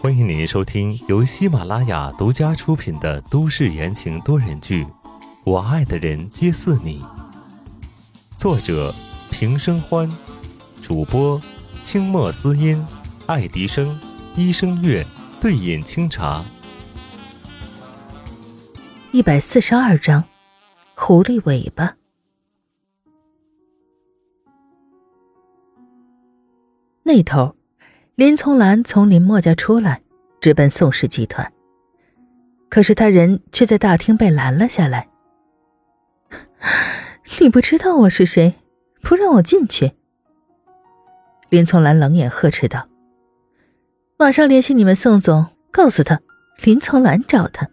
欢迎您收听由喜马拉雅独家出品的都市言情多人剧《我爱的人皆似你》，作者平生欢，主播清墨思音、爱迪生、一生月、对饮清茶。一百四十二章，狐狸尾巴。那头。林从兰从林墨家出来，直奔宋氏集团。可是他人却在大厅被拦了下来。你不知道我是谁，不让我进去？林从兰冷眼呵斥道：“马上联系你们宋总，告诉他林从兰找他。”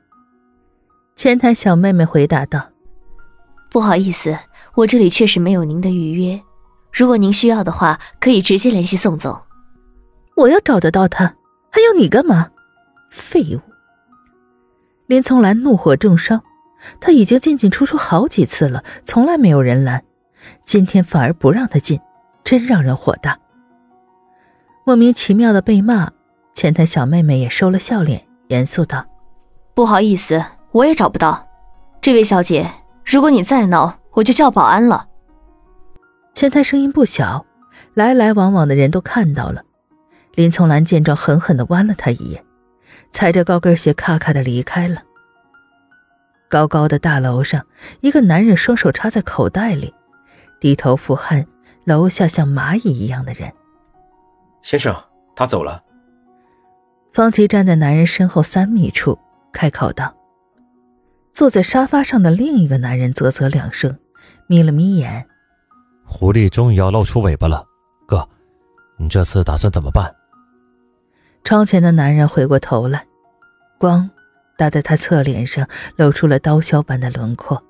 前台小妹妹回答道：“不好意思，我这里确实没有您的预约。如果您需要的话，可以直接联系宋总。”我要找得到他，还要你干嘛？废物！林从兰怒火中烧，他已经进进出出好几次了，从来没有人拦，今天反而不让他进，真让人火大。莫名其妙的被骂，前台小妹妹也收了笑脸，严肃道：“不好意思，我也找不到这位小姐。如果你再闹，我就叫保安了。”前台声音不小，来来往往的人都看到了。林从兰见状，狠狠的剜了他一眼，踩着高跟鞋咔咔的离开了。高高的大楼上，一个男人双手插在口袋里，低头俯瞰楼下像蚂蚁一样的人。先生，他走了。方琦站在男人身后三米处，开口道：“坐在沙发上的另一个男人啧啧两声，眯了眯眼。狐狸终于要露出尾巴了，哥，你这次打算怎么办？”窗前的男人回过头来，光打在他侧脸上，露出了刀削般的轮廓，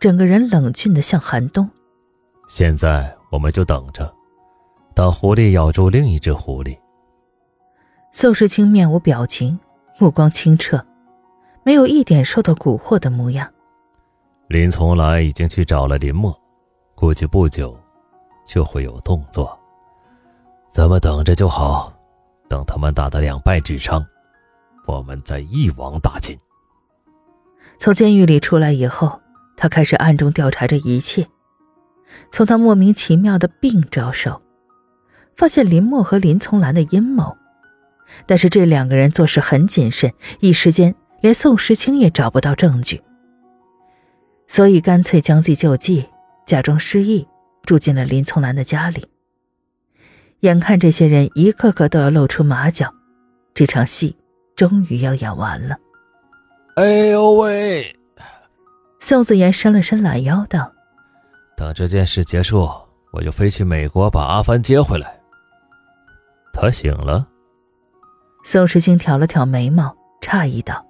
整个人冷峻的像寒冬。现在我们就等着，等狐狸咬住另一只狐狸。宋时清面无表情，目光清澈，没有一点受到蛊惑的模样。林从来已经去找了林墨，估计不久就会有动作，咱们等着就好。等他们打得两败俱伤，我们再一网打尽。从监狱里出来以后，他开始暗中调查这一切。从他莫名其妙的病着手，发现林墨和林从兰的阴谋。但是这两个人做事很谨慎，一时间连宋时清也找不到证据，所以干脆将计就计，假装失忆，住进了林从兰的家里。眼看这些人一个个都要露出马脚，这场戏终于要演完了。哎呦喂！宋子言伸了伸懒腰，道：“等这件事结束，我就飞去美国把阿帆接回来。”他醒了。宋时清挑了挑眉毛，诧异道：“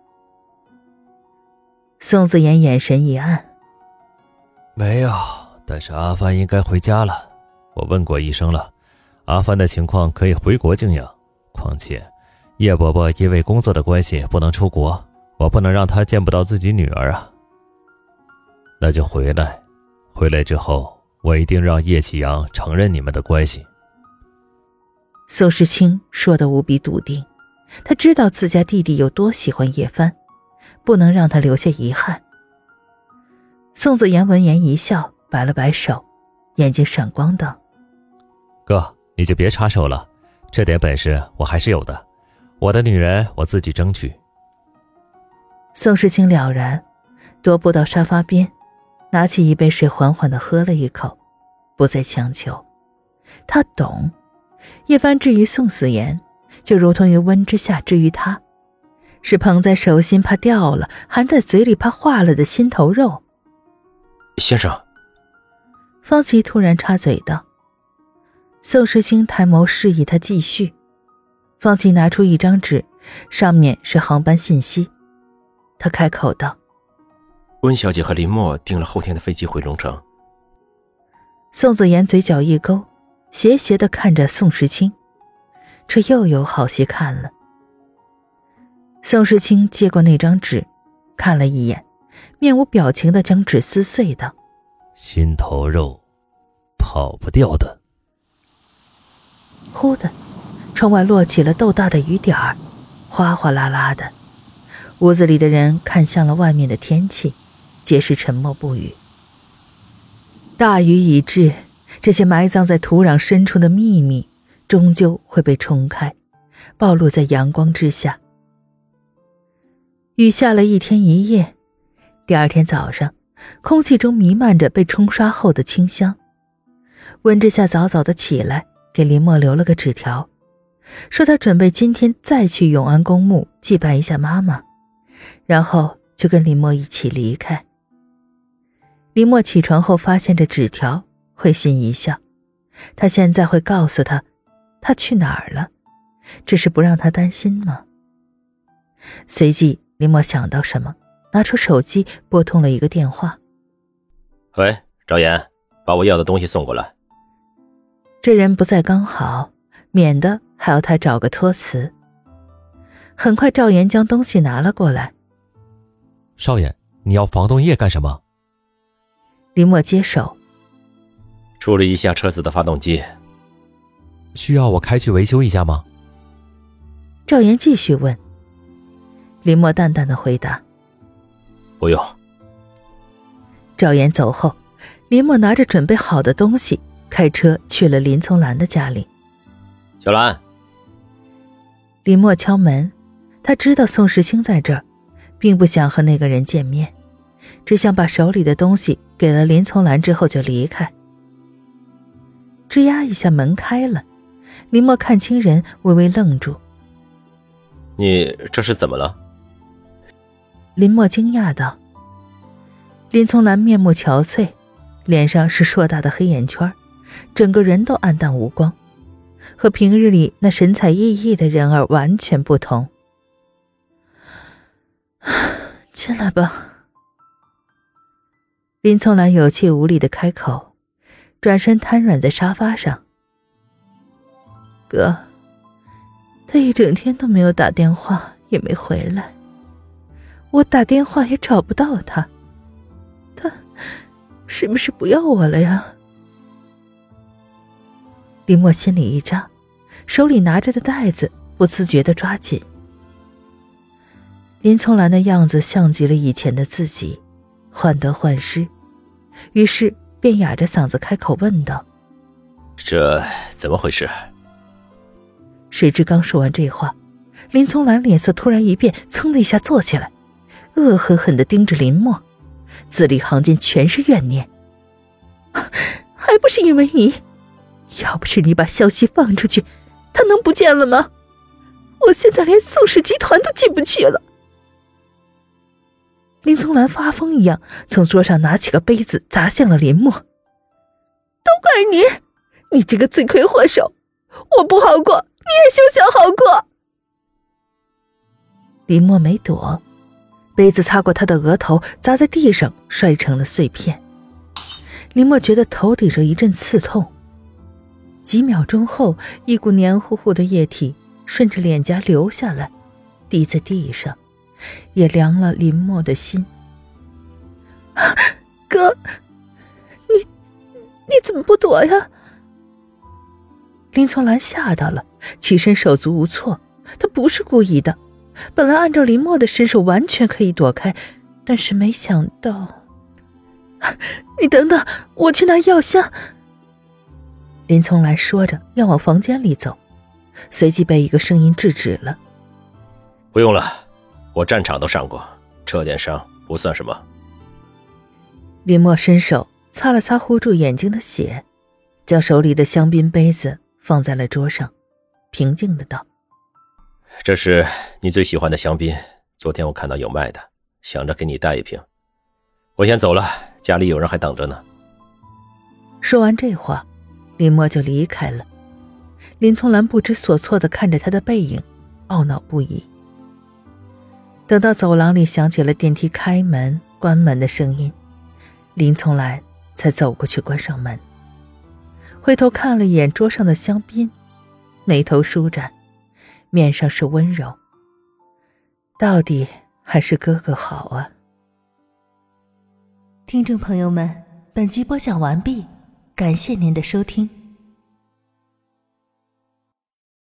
宋子言眼神一暗，没有，但是阿帆应该回家了。我问过医生了。”阿帆的情况可以回国静养，况且叶伯伯因为工作的关系不能出国，我不能让他见不到自己女儿啊。那就回来，回来之后我一定让叶启阳承认你们的关系。宋时清说的无比笃定，他知道自家弟弟有多喜欢叶帆，不能让他留下遗憾。宋子言闻言一笑，摆了摆手，眼睛闪光道：“哥。”你就别插手了，这点本事我还是有的。我的女人我自己争取。宋时清了然，踱步到沙发边，拿起一杯水，缓缓的喝了一口，不再强求。他懂，叶帆至于宋思言，就如同于温之夏至于他，是捧在手心怕掉了，含在嘴里怕化了的心头肉。先生，方琦突然插嘴道。宋时清抬眸示意他继续，方琦拿出一张纸，上面是航班信息。他开口道：“温小姐和林墨订了后天的飞机回龙城。”宋子言嘴角一勾，斜斜的看着宋时清，这又有好戏看了。宋时清接过那张纸，看了一眼，面无表情的将纸撕碎道：“心头肉，跑不掉的。”忽的，窗外落起了豆大的雨点儿，哗哗啦啦的。屋子里的人看向了外面的天气，皆是沉默不语。大雨已至，这些埋葬在土壤深处的秘密，终究会被冲开，暴露在阳光之下。雨下了一天一夜，第二天早上，空气中弥漫着被冲刷后的清香。温之夏早早的起来，给林墨留了个纸条，说他准备今天再去永安公墓祭拜一下妈妈，然后就跟林墨一起离开。林墨起床后发现这纸条，会心一笑，他现在会告诉他，他去哪儿了，只是不让他担心吗？随即，林墨想到什么，拿出手机拨通了一个电话：“喂，赵岩，把我要的东西送过来。”这人不在刚好，免得还要他找个托词。很快，赵岩将东西拿了过来。少爷，你要防冻液干什么？林墨接手，处理一下车子的发动机。需要我开去维修一下吗？赵岩继续问。林墨淡淡的回答：“不用。”赵岩走后，林墨拿着准备好的东西。开车去了林从兰的家里。小兰，林默敲门，他知道宋时清在这儿，并不想和那个人见面，只想把手里的东西给了林从兰之后就离开。吱呀一下，门开了，林默看清人，微微愣住：“你这是怎么了？”林默惊讶道。林从兰面目憔悴，脸上是硕大的黑眼圈。整个人都暗淡无光，和平日里那神采奕奕的人儿完全不同。进来吧，林从兰有气无力的开口，转身瘫软在沙发上。哥，他一整天都没有打电话，也没回来，我打电话也找不到他，他是不是不要我了呀？林墨心里一扎，手里拿着的袋子不自觉的抓紧。林从兰的样子像极了以前的自己，患得患失，于是便哑着嗓子开口问道：“这怎么回事？”谁知刚说完这话，林从兰脸色突然一变，噌的一下坐起来，恶狠狠的盯着林墨，字里行间全是怨念：“ 还不是因为你！”要不是你把消息放出去，他能不见了吗？我现在连宋氏集团都进不去了。林从兰发疯一样从桌上拿起个杯子砸向了林墨，都怪你，你这个罪魁祸首！我不好过，你也休想好过。林墨没躲，杯子擦过他的额头，砸在地上，摔成了碎片。林墨觉得头顶上一阵刺痛。几秒钟后，一股黏糊糊的液体顺着脸颊流下来，滴在地上，也凉了林墨的心。哥，你你怎么不躲呀？林从兰吓到了，起身手足无措。他不是故意的，本来按照林墨的身手完全可以躲开，但是没想到。你等等，我去拿药箱。林从来说着要往房间里走，随即被一个声音制止了。不用了，我战场都上过，这点伤不算什么。林墨伸手擦了擦糊住眼睛的血，将手里的香槟杯子放在了桌上，平静的道：“这是你最喜欢的香槟，昨天我看到有卖的，想着给你带一瓶。我先走了，家里有人还等着呢。”说完这话。林墨就离开了，林从兰不知所措的看着他的背影，懊恼不已。等到走廊里响起了电梯开门、关门的声音，林从兰才走过去关上门，回头看了一眼桌上的香槟，眉头舒展，面上是温柔。到底还是哥哥好啊！听众朋友们，本集播讲完毕。感谢您的收听。